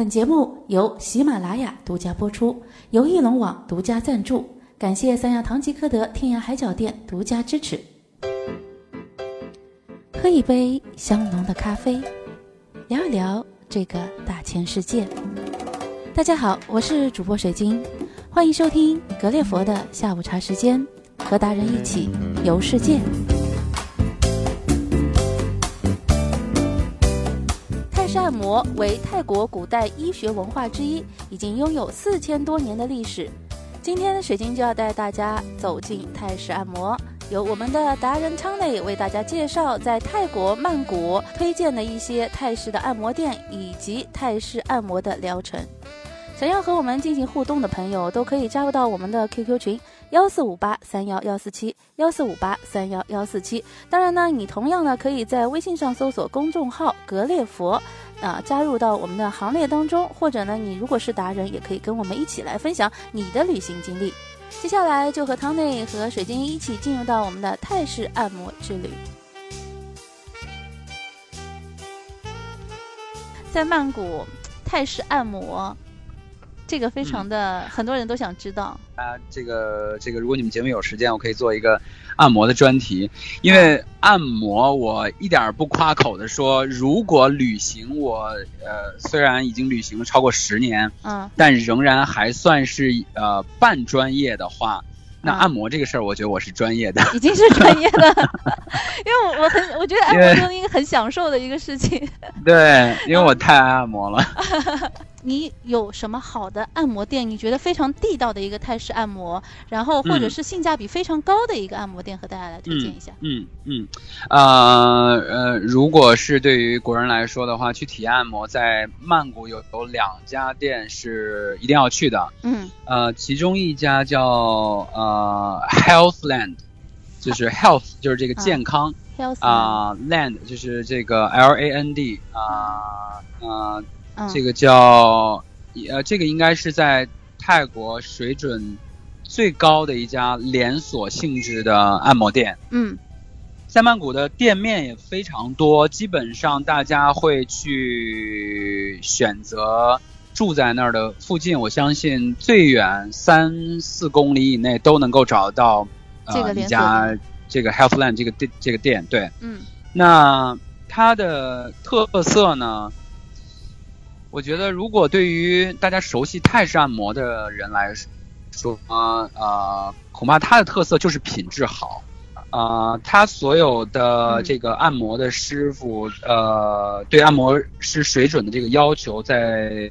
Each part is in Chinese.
本节目由喜马拉雅独家播出，由翼龙网独家赞助，感谢三亚唐吉诃德天涯海角店独家支持。喝一杯香浓的咖啡，聊一聊这个大千世界。大家好，我是主播水晶，欢迎收听格列佛的下午茶时间，和达人一起游世界。式按摩为泰国古代医学文化之一，已经拥有四千多年的历史。今天水晶就要带大家走进泰式按摩。由我们的达人昌内为大家介绍在泰国曼谷推荐的一些泰式的按摩店以及泰式按摩的疗程。想要和我们进行互动的朋友，都可以加入到我们的 QQ 群幺四五八三幺幺四七幺四五八三幺幺四七。当然呢，你同样呢可以在微信上搜索公众号“格列佛”，啊，加入到我们的行列当中。或者呢，你如果是达人，也可以跟我们一起来分享你的旅行经历。接下来就和汤内和水晶一起进入到我们的泰式按摩之旅。在曼谷，泰式按摩，这个非常的、很多人都想知道。啊，这个这个，如果你们节目有时间，我可以做一个按摩的专题。因为按摩，我一点不夸口的说，如果旅行，我呃虽然已经旅行了超过十年，嗯，但仍然还算是呃半专业的话，那按摩这个事儿，我觉得我是专业的。已经是专业的，因为我我很我觉得按摩是一个很享受的一个事情。对，因为我太爱按摩了。你有什么好的按摩店？你觉得非常地道的一个泰式按摩，然后或者是性价比非常高的一个按摩店，和大家来推荐一下。嗯嗯，呃呃，如果是对于国人来说的话，去体验按摩，在曼谷有有两家店是一定要去的。嗯，呃，其中一家叫呃 Healthland，就是 Health 就是这个健康啊，Land 就是这个 L A N D 啊啊。这个叫，呃，这个应该是在泰国水准最高的一家连锁性质的按摩店。嗯，在曼谷的店面也非常多，基本上大家会去选择住在那儿的附近。我相信最远三四公里以内都能够找到呃一家这个 Healthland 这个店这个店。对，嗯，那它的特色呢？我觉得，如果对于大家熟悉泰式按摩的人来说，呃，恐怕它的特色就是品质好。啊，它所有的这个按摩的师傅，呃，对按摩师水准的这个要求，在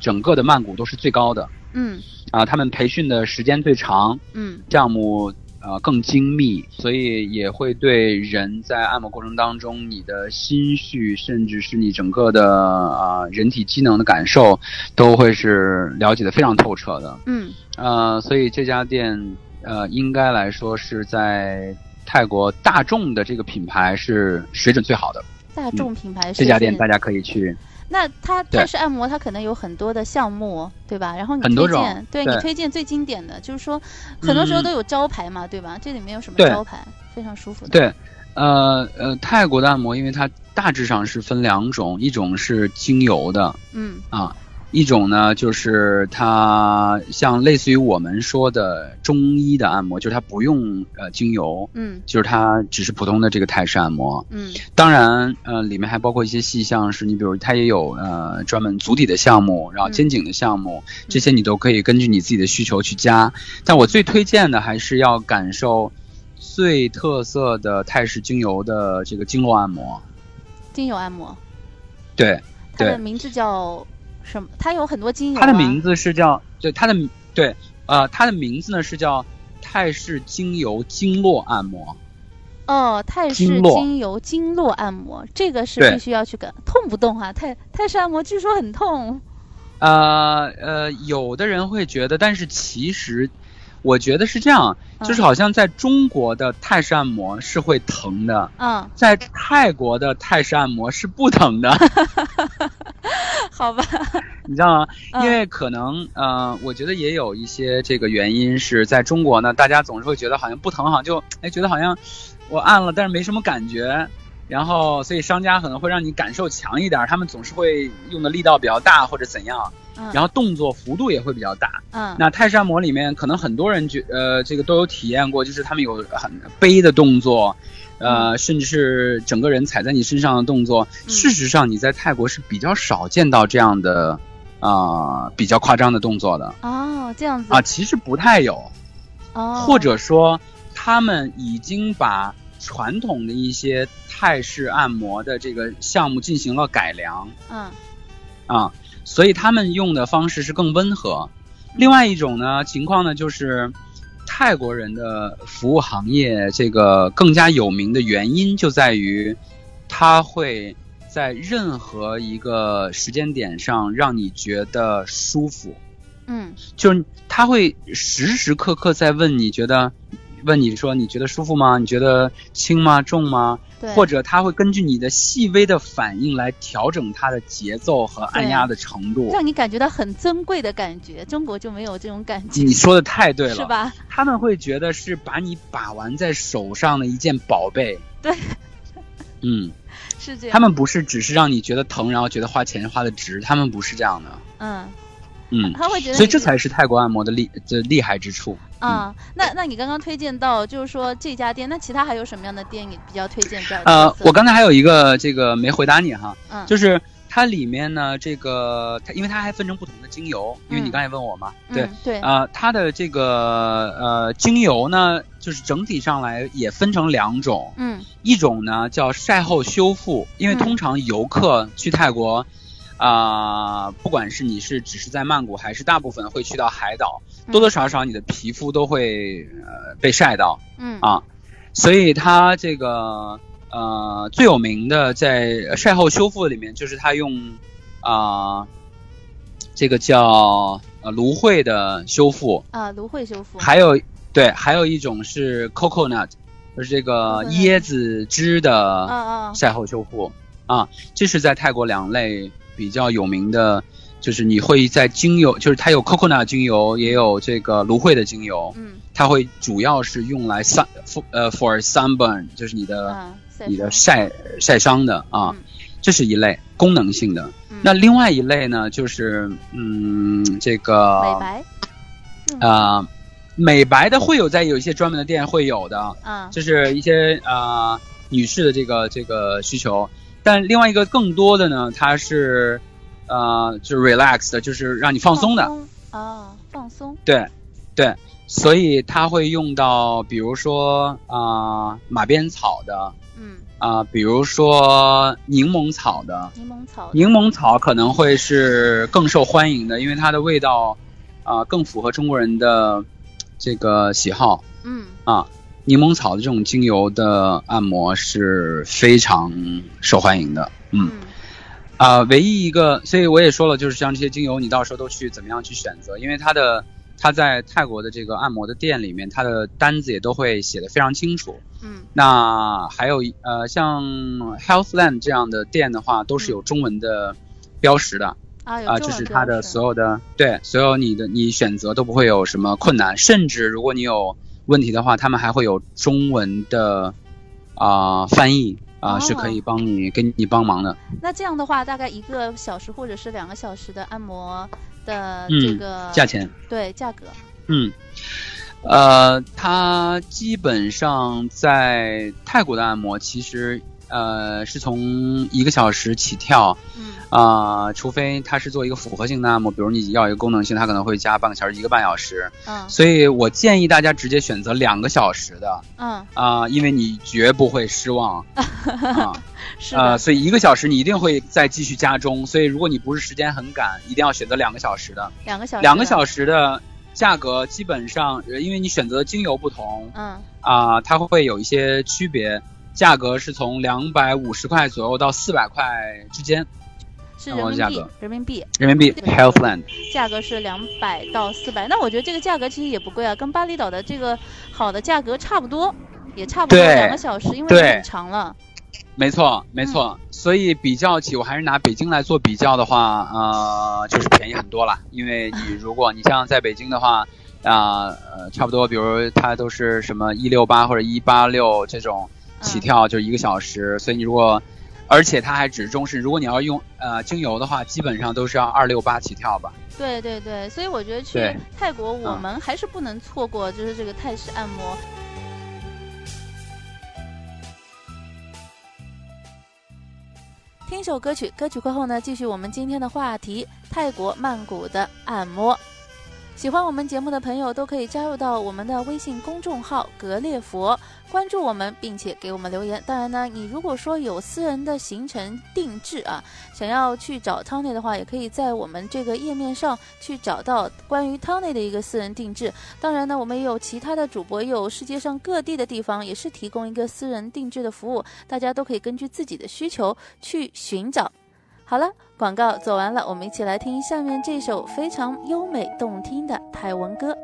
整个的曼谷都是最高的。嗯。啊，他们培训的时间最长。嗯。项目。呃，更精密，所以也会对人在按摩过程当中，你的心绪，甚至是你整个的啊人体机能的感受，都会是了解的非常透彻的。嗯，呃，所以这家店呃，应该来说是在泰国大众的这个品牌是水准最好的。大众品牌这家店大家可以去。那它泰式按摩，它可能有很多的项目，对吧？然后你推荐，对你推荐最经典的，就是说，很多时候都有招牌嘛，对吧？这里面有什么招牌？非常舒服的。对，呃呃，泰国的按摩，因为它大致上是分两种，一种是精油的，嗯啊。一种呢，就是它像类似于我们说的中医的按摩，就是它不用呃精油，嗯，就是它只是普通的这个泰式按摩，嗯，当然呃里面还包括一些细项，是你比如它也有呃专门足底的项目，然后肩颈的项目，这些你都可以根据你自己的需求去加。但我最推荐的还是要感受最特色的泰式精油的这个经络按摩，精油按摩，对，它的名字叫。什么？它有很多精油。它的名字是叫对它的对呃它的名字呢是叫泰式精油经络按摩。哦，泰式精油经络按摩，这个是必须要去跟痛不痛啊？泰泰式按摩据说很痛。呃呃，有的人会觉得，但是其实。我觉得是这样，就是好像在中国的泰式按摩是会疼的，嗯，在泰国的泰式按摩是不疼的，好吧？你知道吗？因为可能，呃，我觉得也有一些这个原因是在中国呢，大家总是会觉得好像不疼，好像就哎觉得好像我按了，但是没什么感觉。然后所以商家可能会让你感受强一点，他们总是会用的力道比较大或者怎样，嗯，然后动作幅度也会比较大。嗯，那泰式按摩里面，可能很多人觉呃这个都有体验过，就是他们有很背的动作，呃，甚至是整个人踩在你身上的动作。嗯事实上，你在泰国是比较少见到这样的啊、比较夸张的动作的哦，这样子啊，其实不太有。哦，或者说他们已经把传统的一些泰式按摩的这个项目进行了改良嗯啊，所以他们用的方式是更温和。另外一种呢情况呢，就是泰国人的服务行业这个更加有名的原因就在于，他会在任何一个时间点上让你觉得舒服。嗯就是他会时时刻刻在问你觉得，问你说你觉得舒服吗？你觉得轻吗？重吗？对，或者他会根据你的细微的反应来调整它的节奏和按压的程度。让你感觉到很珍贵的感觉，中国就没有这种感觉，你说的太对了，是？吧？他们会觉得是把你把玩在手上的一件宝贝。对，嗯，是这样。他们不是只是让你觉得疼，然后觉得花钱花的值，他们不是这样的。嗯，嗯，他会觉得所以这才是泰国按摩的厉这厉害之处。啊、那那你刚刚推荐到，就是说这家店，那其他还有什么样的店你比较推荐？呃我刚才还有一个这个没回答你哈，嗯就是它里面呢，这个它因为它还分成不同的精油，因为你嗯刚才问我嘛，对嗯，对啊、它的这个呃精油呢，就是整体上来也分成两种，嗯一种呢叫晒后修复，因为嗯通常游客去泰国。啊、不管是你是只是在曼谷，还是大部分会去到海岛，多多少少你的皮肤都会呃被晒到，嗯。啊。所以它这个呃最有名的在晒后修复里面，就是它用啊、这个叫呃芦荟的修复，啊芦荟修复，还有对，还有一种是 coconut，就是这个椰子汁啊的啊晒后修复。啊，这是在泰国两类比较有名的。就是你会在精油，就是它有 coconut 精油，也有这个芦荟的精油，嗯它会主要是用来 sun for 呃 for sunburn，就是你的、啊你的晒晒伤的啊，嗯这是一类功能性的。嗯那另外一类呢，就是嗯这个美白呃美白的会有在有一些专门的店会有的，啊就是一些呃女士的这个这个需求。但另外一个更多的呢，它是呃就是 relax 的，就是让你放松的。啊放松对，对，所以它会用到，比如说啊、马鞭草的嗯啊、比如说柠檬草的。柠檬草柠檬草可能会是更受欢迎的，因为它的味道啊、更符合中国人的这个喜好嗯啊。柠檬草的这种精油的按摩是非常受欢迎的，嗯。嗯。啊、唯一一个，所以我也说了，就是像这些精油，你到时候都去怎么样去选择，因为它的它在泰国的这个按摩的店里面，它的单子也都会写的非常清楚。嗯。那还有一呃，像 Healthland 这样的店的话，都是有中文的标识的。啊、啊就是它的所有的对所有你的你选择都不会有什么困难，甚至如果你有问题的话，他们还会有中文的啊、翻译啊、哦是可以帮你给你帮忙的。那这样的话，大概一个小时或者是两个小时的按摩的嗯这个、价钱。对价格，嗯，呃，它基本上在泰国的按摩，其实呃是从一个小时起跳嗯啊、除非它是做一个复合性的按摩，比如你要一个功能性，它可能会加半个小时、一个半小时。嗯所以我建议大家直接选择两个小时的嗯啊、因为你绝不会失望 啊。是的、呃，所以一个小时你一定会再继续加钟，所以如果你不是时间很赶，一定要选择两个小时的。两个小时两个小时时的价格基本上，呃因为你选择的精油不同嗯啊、它会有一些区别，价格是从两百五十块左右到四百块之间是人民币人民币人民币。Healthland，价格是两百到四百，那我觉得这个价格其实也不贵啊，跟巴厘岛的这个好的价格差不多，也差不多两个小时，因为很长了。没错没错。所以比较起，我还是拿北京来做比较的话，呃，就是便宜很多了。因为你如果你像在北京的话，啊呃差不多，比如它都是什么一六八或者一八六这种。起跳，就是一个小时。所以你如果，而且它还只是中式，如果你要用呃精油的话，基本上都是要二六八起跳吧。对对对，所以我觉得去泰国，我们还是不能错过，就是这个泰式按摩。听首歌曲，歌曲过后呢，继续我们今天的话题：泰国曼谷的按摩。喜欢我们节目的朋友都可以加入到我们的微信公众号“格列佛”，关注我们，并且给我们留言。当然呢，你如果说有私人的行程定制啊，想要去找汤内的话，也可以在我们这个页面上去找到关于汤内的一个私人定制。当然呢，我们也有其他的主播，也有世界上各地的地方，也是提供一个私人定制的服务，大家都可以根据自己的需求去寻找。好了，广告做完了，我们一起来听下面这首非常优美动听的泰文歌。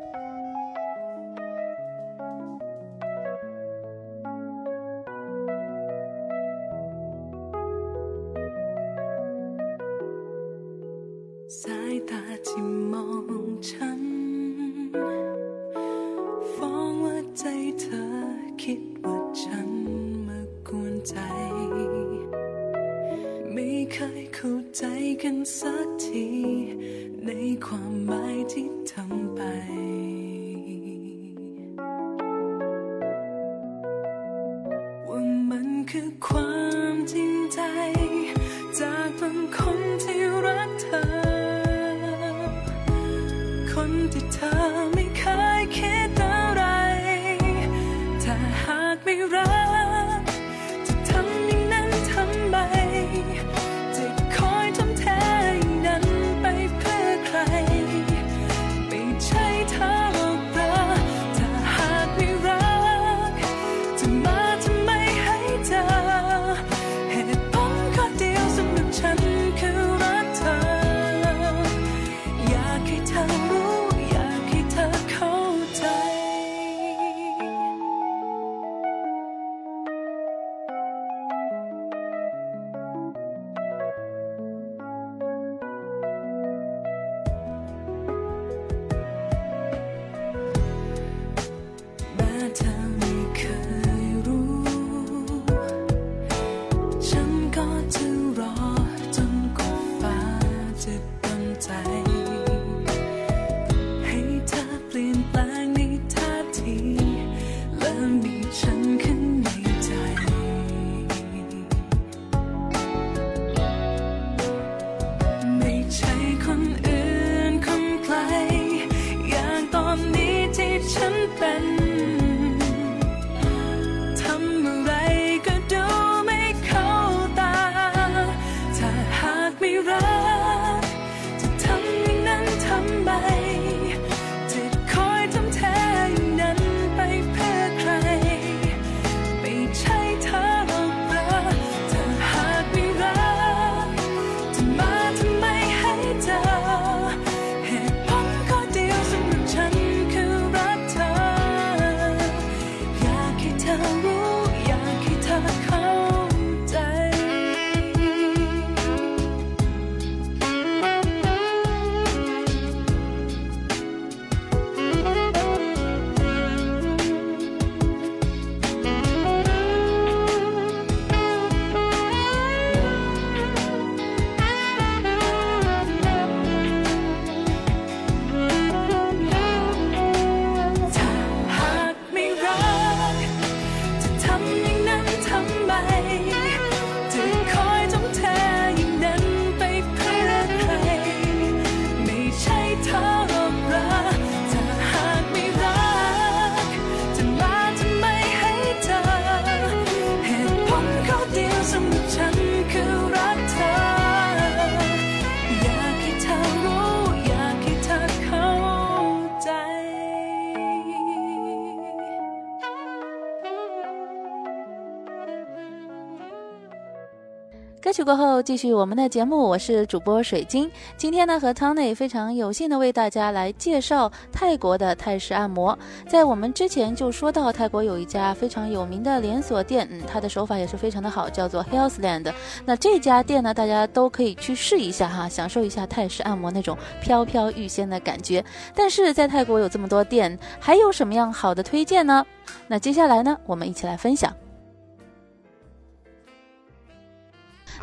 曲过后，继续我们的节目。我是主播水晶，今天呢和 Tony 非常有幸的为大家来介绍泰国的泰式按摩。在我们之前就说到，泰国有一家非常有名的连锁店，嗯，它的手法也是非常的好，叫做 Healthland。那这家店呢，大家都可以去试一下哈，享受一下泰式按摩那种飘飘欲仙的感觉。但是在泰国有这么多店，还有什么样好的推荐呢？那接下来呢，我们一起来分享。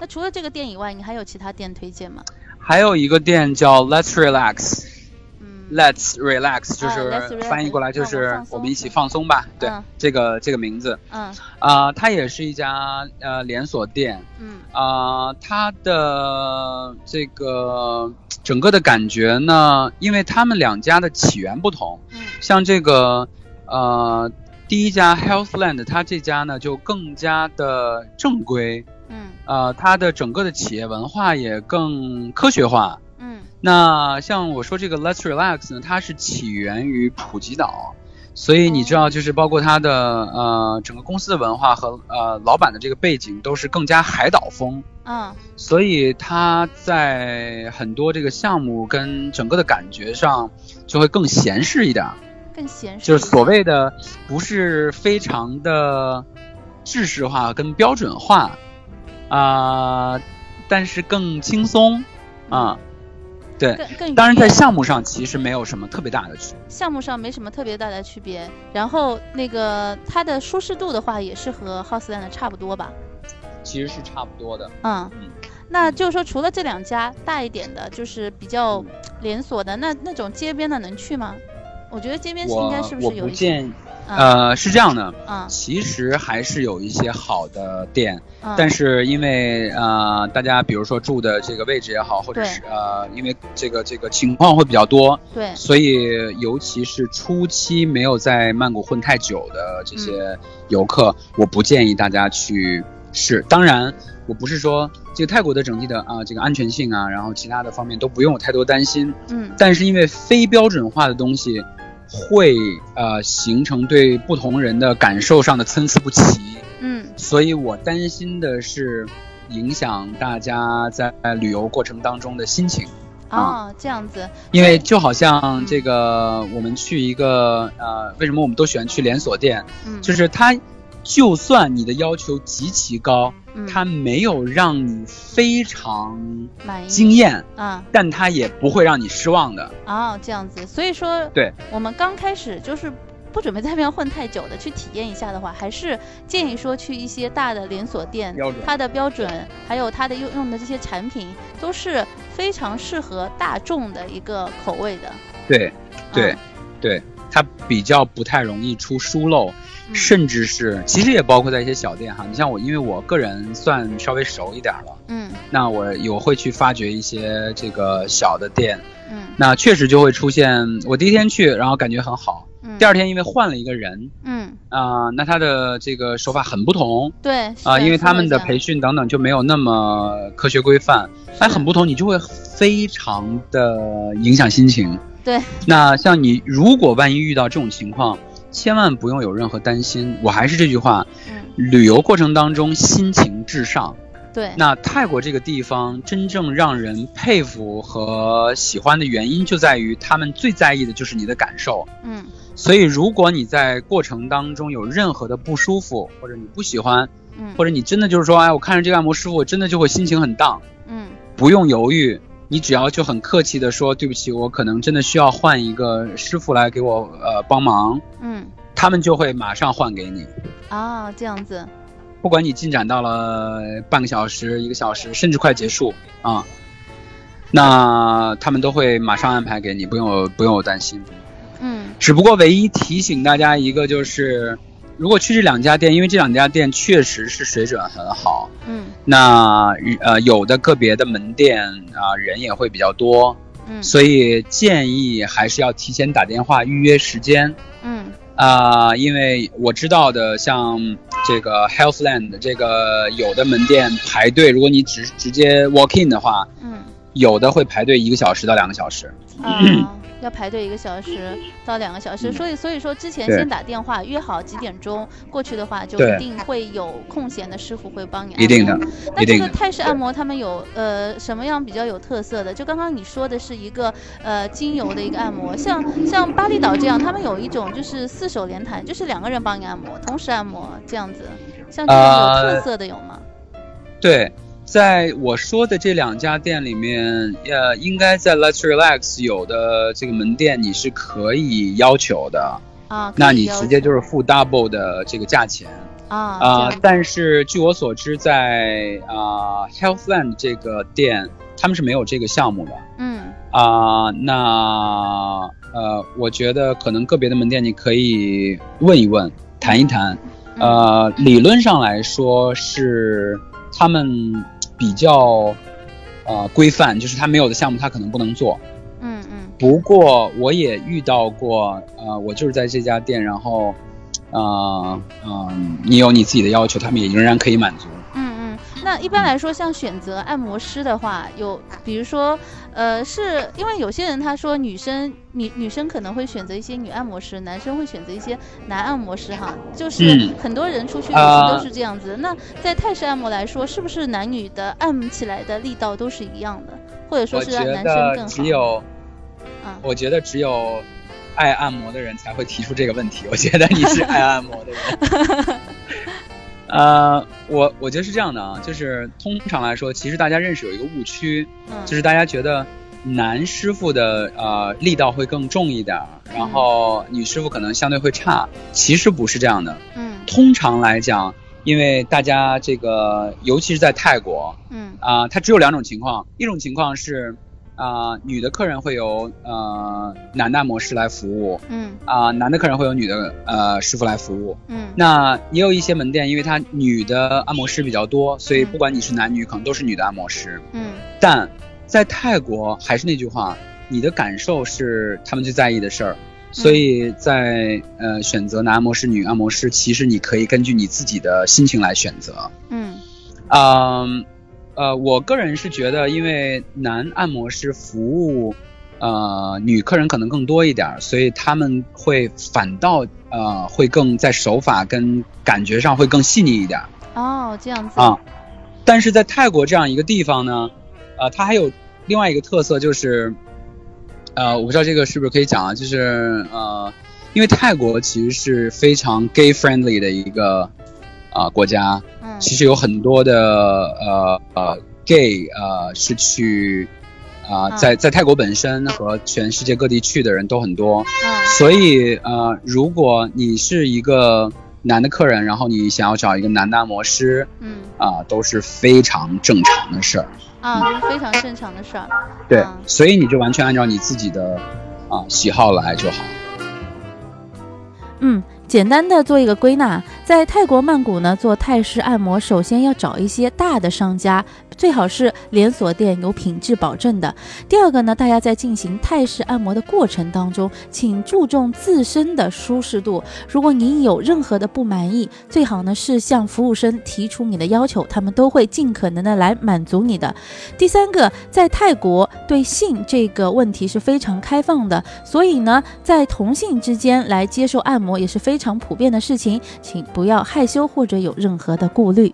那除了这个店以外，你还有其他店推荐吗？还有一个店叫 Let's Relax。嗯 Let's relax 就啊是翻译过来就是我们一起放松吧。对嗯，这个这个名字嗯啊，它也是一家呃连锁店嗯啊，它的这个整个的感觉呢，因为他们两家的起源不同，嗯像这个呃第一家 Healthland，它这家呢就更加的正规，嗯。呃，它的整个的企业文化也更科学化。嗯。那像我说这个 Let's Relax 呢，它是起源于普吉岛，所以你知道，就是包括它的呃整个公司的文化和呃老板的这个背景都是更加海岛风，嗯。所以它在很多这个项目跟整个的感觉上就会更闲适一点儿，更闲适，就是所谓的不是非常的制式化跟标准化啊、但是更轻松啊。对，更更当然，在项目上其实没有什么特别大的区别。项目上没什么特别大的区别，然后那个它的舒适度的话，也是和 Houseland 差不多吧？其实是差不多的。嗯嗯，那就是说，除了这两家大一点的，就是比较连锁的，那那种街边的能去吗？我觉得街边是应该是不是有一些？呃，是这样的，嗯。其实还是有一些好的店，嗯，但是因为呃，大家比如说住的这个位置也好，或者是呃，因为这个这个情况会比较多，对，所以尤其是初期没有在曼谷混太久的这些游客，我不建议大家去试。当然，我不是说这个泰国的整体的啊、这个安全性啊，然后其他的方面都不用有太多担心，嗯。但是因为非标准化的东西会呃形成对不同人的感受上的参差不齐，嗯所以我担心的是影响大家在旅游过程当中的心情。哦，这样子，因为就好像这个，我们去一个呃，为什么我们都喜欢去连锁店？嗯，就是它，就算你的要求极其高，嗯。它没有让你非常满意。惊艳，啊但它也不会让你失望的。哦，这样子，所以说，对，我们刚开始就是不准备在那边混太久的，去体验一下的话，还是建议说去一些大的连锁店，它的标准还有它的用用的这些产品都是非常适合大众的一个口味的。对，对嗯，对，它比较不太容易出疏漏，嗯甚至是其实也包括在一些小店哈。你像我，因为我个人算稍微熟一点了，嗯。那我有会去发掘一些这个小的店，嗯。那确实就会出现，我第一天去，然后感觉很好，嗯，第二天因为换了一个人嗯。啊、那他的这个手法很不同对啊、是因为他们的培训等等就没有那么科学规范，哎，很不同，你就会非常的影响心情。对，那像你如果万一遇到这种情况，千万不用有任何担心。我还是这句话，嗯旅游过程当中心情至上。对那泰国这个地方真正让人佩服和喜欢的原因，就在于他们最在意的就是你的感受。嗯所以，如果你在过程当中有任何的不舒服，或者你不喜欢，嗯或者你真的就是说，哎，我看着这个按摩师傅，我真的就会心情很荡，嗯不用犹豫，你只要就很客气的说，对不起，我可能真的需要换一个师傅来给我呃帮忙，嗯。他们就会马上换给你。啊这样子。不管你进展到了半个小时、一个小时，甚至快结束啊，那他们都会马上安排给你，不用不用有担心。嗯。只不过唯一提醒大家一个就是，如果去这两家店，因为这两家店确实是水准很好，嗯。那呃有的个别的门店啊、人也会比较多，嗯。所以建议还是要提前打电话预约时间。嗯。啊、因为我知道的，像这个 Healthland 这个有的门店排队，如果你直直接 walk in 的话，嗯。有的会排队一个小时到两个小时。啊，要排队一个小时到两个小时，嗯所以所以说之前先打电话约好几点钟过去的话，就一定会有空闲的师傅会帮你按一定的摩。那这个泰式按摩他们有呃什么样比较有特色的？就刚刚你说的是一个呃精油的一个按摩，像像巴厘岛这样，他们有一种就是四手连弹，就是两个人帮你按摩，同时按摩这样子，像这种有特呃色的有吗？对，在我说的这两家店里面，呃，应该在 Let's Relax 有的这个门店你是可以要求的，啊，那你直接就是付 double 的这个价钱。啊啊、但是据我所知在，啊 Healthland 这个店，他们是没有这个项目的。嗯啊、那呃，我觉得可能个别的门店你可以问一问，谈一谈。嗯呃，理论上来说是他们比较呃规范，就是他没有的项目他可能不能做。嗯嗯不过我也遇到过，呃，我就是在这家店，然后，呃，嗯、你有你自己的要求，他们也仍然可以满足。嗯嗯。那一般来说，像选择按摩师的话，有比如说，呃，是因为有些人他说女生女女生可能会选择一些女按摩师，男生会选择一些男按摩师哈，就是嗯很多人出去旅啊行都是这样子。那在泰式按摩来说，是不是男女的按起来的力道都是一样的，或者说是让男生更好？只有，啊我觉得只有爱按摩的人才会提出这个问题。我觉得你是爱按摩的人。呃，我我觉得是这样的啊，就是通常来说，其实大家认识有一个误区，嗯，就是大家觉得男师傅的呃力道会更重一点儿，然后女师傅可能相对会差。其实不是这样的。嗯通常来讲，因为大家这个，尤其是在泰国嗯啊、它只有两种情况，一种情况是啊、女的客人会由呃男的按摩师来服务嗯啊、男的客人会有女的呃师傅来服务。嗯那也有一些门店，因为它女的按摩师比较多，所以嗯不管你是男女，可能都是女的按摩师。嗯但在泰国还是那句话，你的感受是他们最在意的事儿。所以在呃选择男按摩师、女按摩师，其实你可以根据你自己的心情来选择。嗯嗯，呃，我个人是觉得，因为男按摩师服务呃女客人可能更多一点儿，所以他们会反倒呃会更在手法跟感觉上会更细腻一点儿。哦，这样子啊，但是在泰国这样一个地方呢，呃，它还有另外一个特色就是，呃，我不知道这个是不是可以讲啊，就是呃，因为泰国其实是非常 gay friendly 的一个啊、国家，嗯其实有很多的呃呃 gay 呃是去啊、嗯在在泰国本身和全世界各地去的人都很多，嗯所以呃，如果你是一个男的客人，然后你想要找一个男的按摩师嗯啊、都是非常正常的事儿。啊，非常正常的事儿。对，嗯所以你就完全按照你自己的啊、喜好来就好。嗯，简单的做一个归纳，在泰国曼谷呢做泰式按摩，首先要找一些大的商家，最好是连锁店，有品质保证的。第二个呢，大家在进行泰式按摩的过程当中，请注重自身的舒适度。如果您有任何的不满意，最好呢是向服务生提出你的要求，他们都会尽可能的来满足你的。第三个，在泰国对性这个问题是非常开放的，所以呢，在同性之间来接受按摩也是非常普遍的事情，请不要害羞或者有任何的顾虑。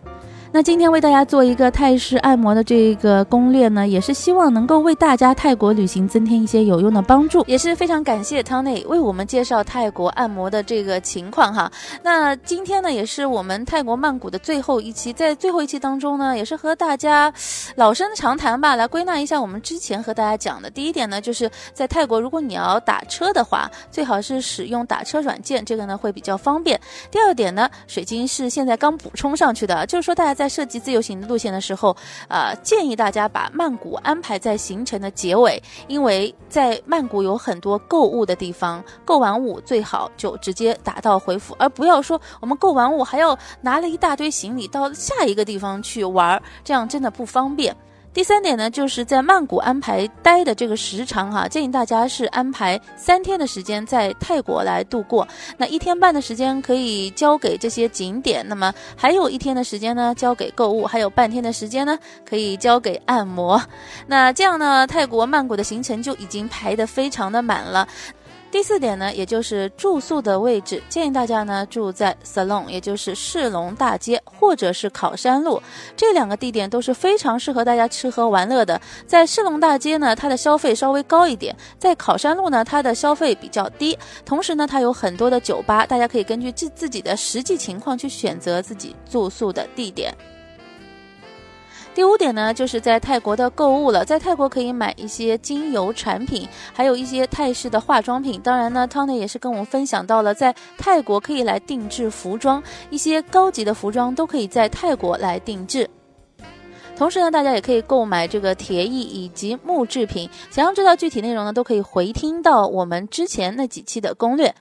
那今天为大家做一个泰式按摩的这个攻略呢，也是希望能够为大家泰国旅行增添一些有用的帮助，也是非常感谢汤内为我们介绍泰国按摩的这个情况哈。那今天呢，也是我们泰国曼谷的最后一期，在最后一期当中呢，也是和大家老生常谈吧，来归纳一下我们之前和大家讲的。第一点呢，就是在泰国，如果你要打车的话，最好是使用打车软件，这个呢会比较方便。第二点呢，水晶是现在刚补充上去的，就是说大家在在设计自由行的路线的时候，呃，建议大家把曼谷安排在行程的结尾，因为在曼谷有很多购物的地方，购完物最好就直接打道回府，而不要说我们购完物还要拿了一大堆行李到下一个地方去玩，这样真的不方便。第三点呢，就是在曼谷安排待的这个时长哈、建议大家是安排三天的时间在泰国来度过。那一天半的时间可以交给这些景点，那么还有一天的时间呢交给购物，还有半天的时间呢可以交给按摩。那这样呢，泰国曼谷的行程就已经排得非常的满了。第四点呢，也就是住宿的位置，建议大家呢住在 Salon，也就是世龙大街或者是考山路这两个地点都是非常适合大家吃喝玩乐的。在世龙大街呢，它的消费稍微高一点；在考山路呢，它的消费比较低。同时呢，它有很多的酒吧，大家可以根据自自己的实际情况去选择自己住宿的地点。第五点呢，就是在泰国的购物了，在泰国可以买一些精油产品，还有一些泰式的化妆品。当然呢，Tony 也是跟我们分享到了，在泰国可以来定制服装，一些高级的服装都可以在泰国来定制。同时呢，大家也可以购买这个铁艺以及木制品。想要知道具体内容呢，都可以回听到我们之前那几期的攻略。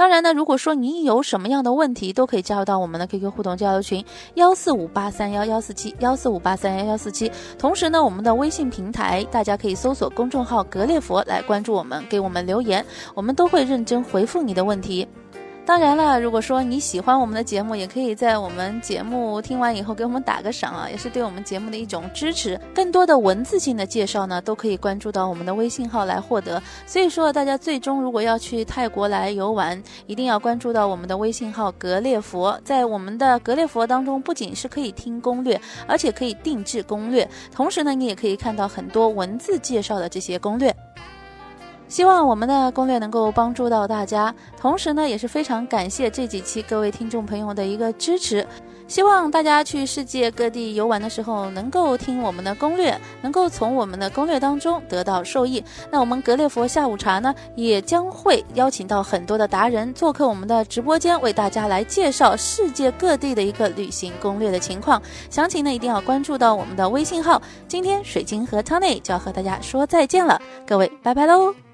当然呢，如果说您有什么样的问题，都可以加入到我们的 QQ 互动交流群幺四五八三幺幺四七幺四五八三幺幺四七。同时呢，我们的微信平台大家可以搜索公众号“格列佛”来关注我们，给我们留言，我们都会认真回复你的问题。当然了，如果说你喜欢我们的节目，也可以在我们节目听完以后给我们打个赏啊，也是对我们节目的一种支持。更多的文字性的介绍呢，都可以关注到我们的微信号来获得。所以说，大家最终如果要去泰国来游玩，一定要关注到我们的微信号“格列佛”。在我们的“格列佛”当中，不仅是可以听攻略，而且可以定制攻略，同时呢，你也可以看到很多文字介绍的这些攻略。希望我们的攻略能够帮助到大家，同时呢，也是非常感谢这几期各位听众朋友的一个支持。希望大家去世界各地游玩的时候，能够听我们的攻略，能够从我们的攻略当中得到受益。那我们格列佛下午茶呢，也将会邀请到很多的达人做客我们的直播间，为大家来介绍世界各地的一个旅行攻略的情况。详情呢，一定要关注到我们的微信号。今天水晶和 Tony 就要和大家说再见了，各位，拜拜喽。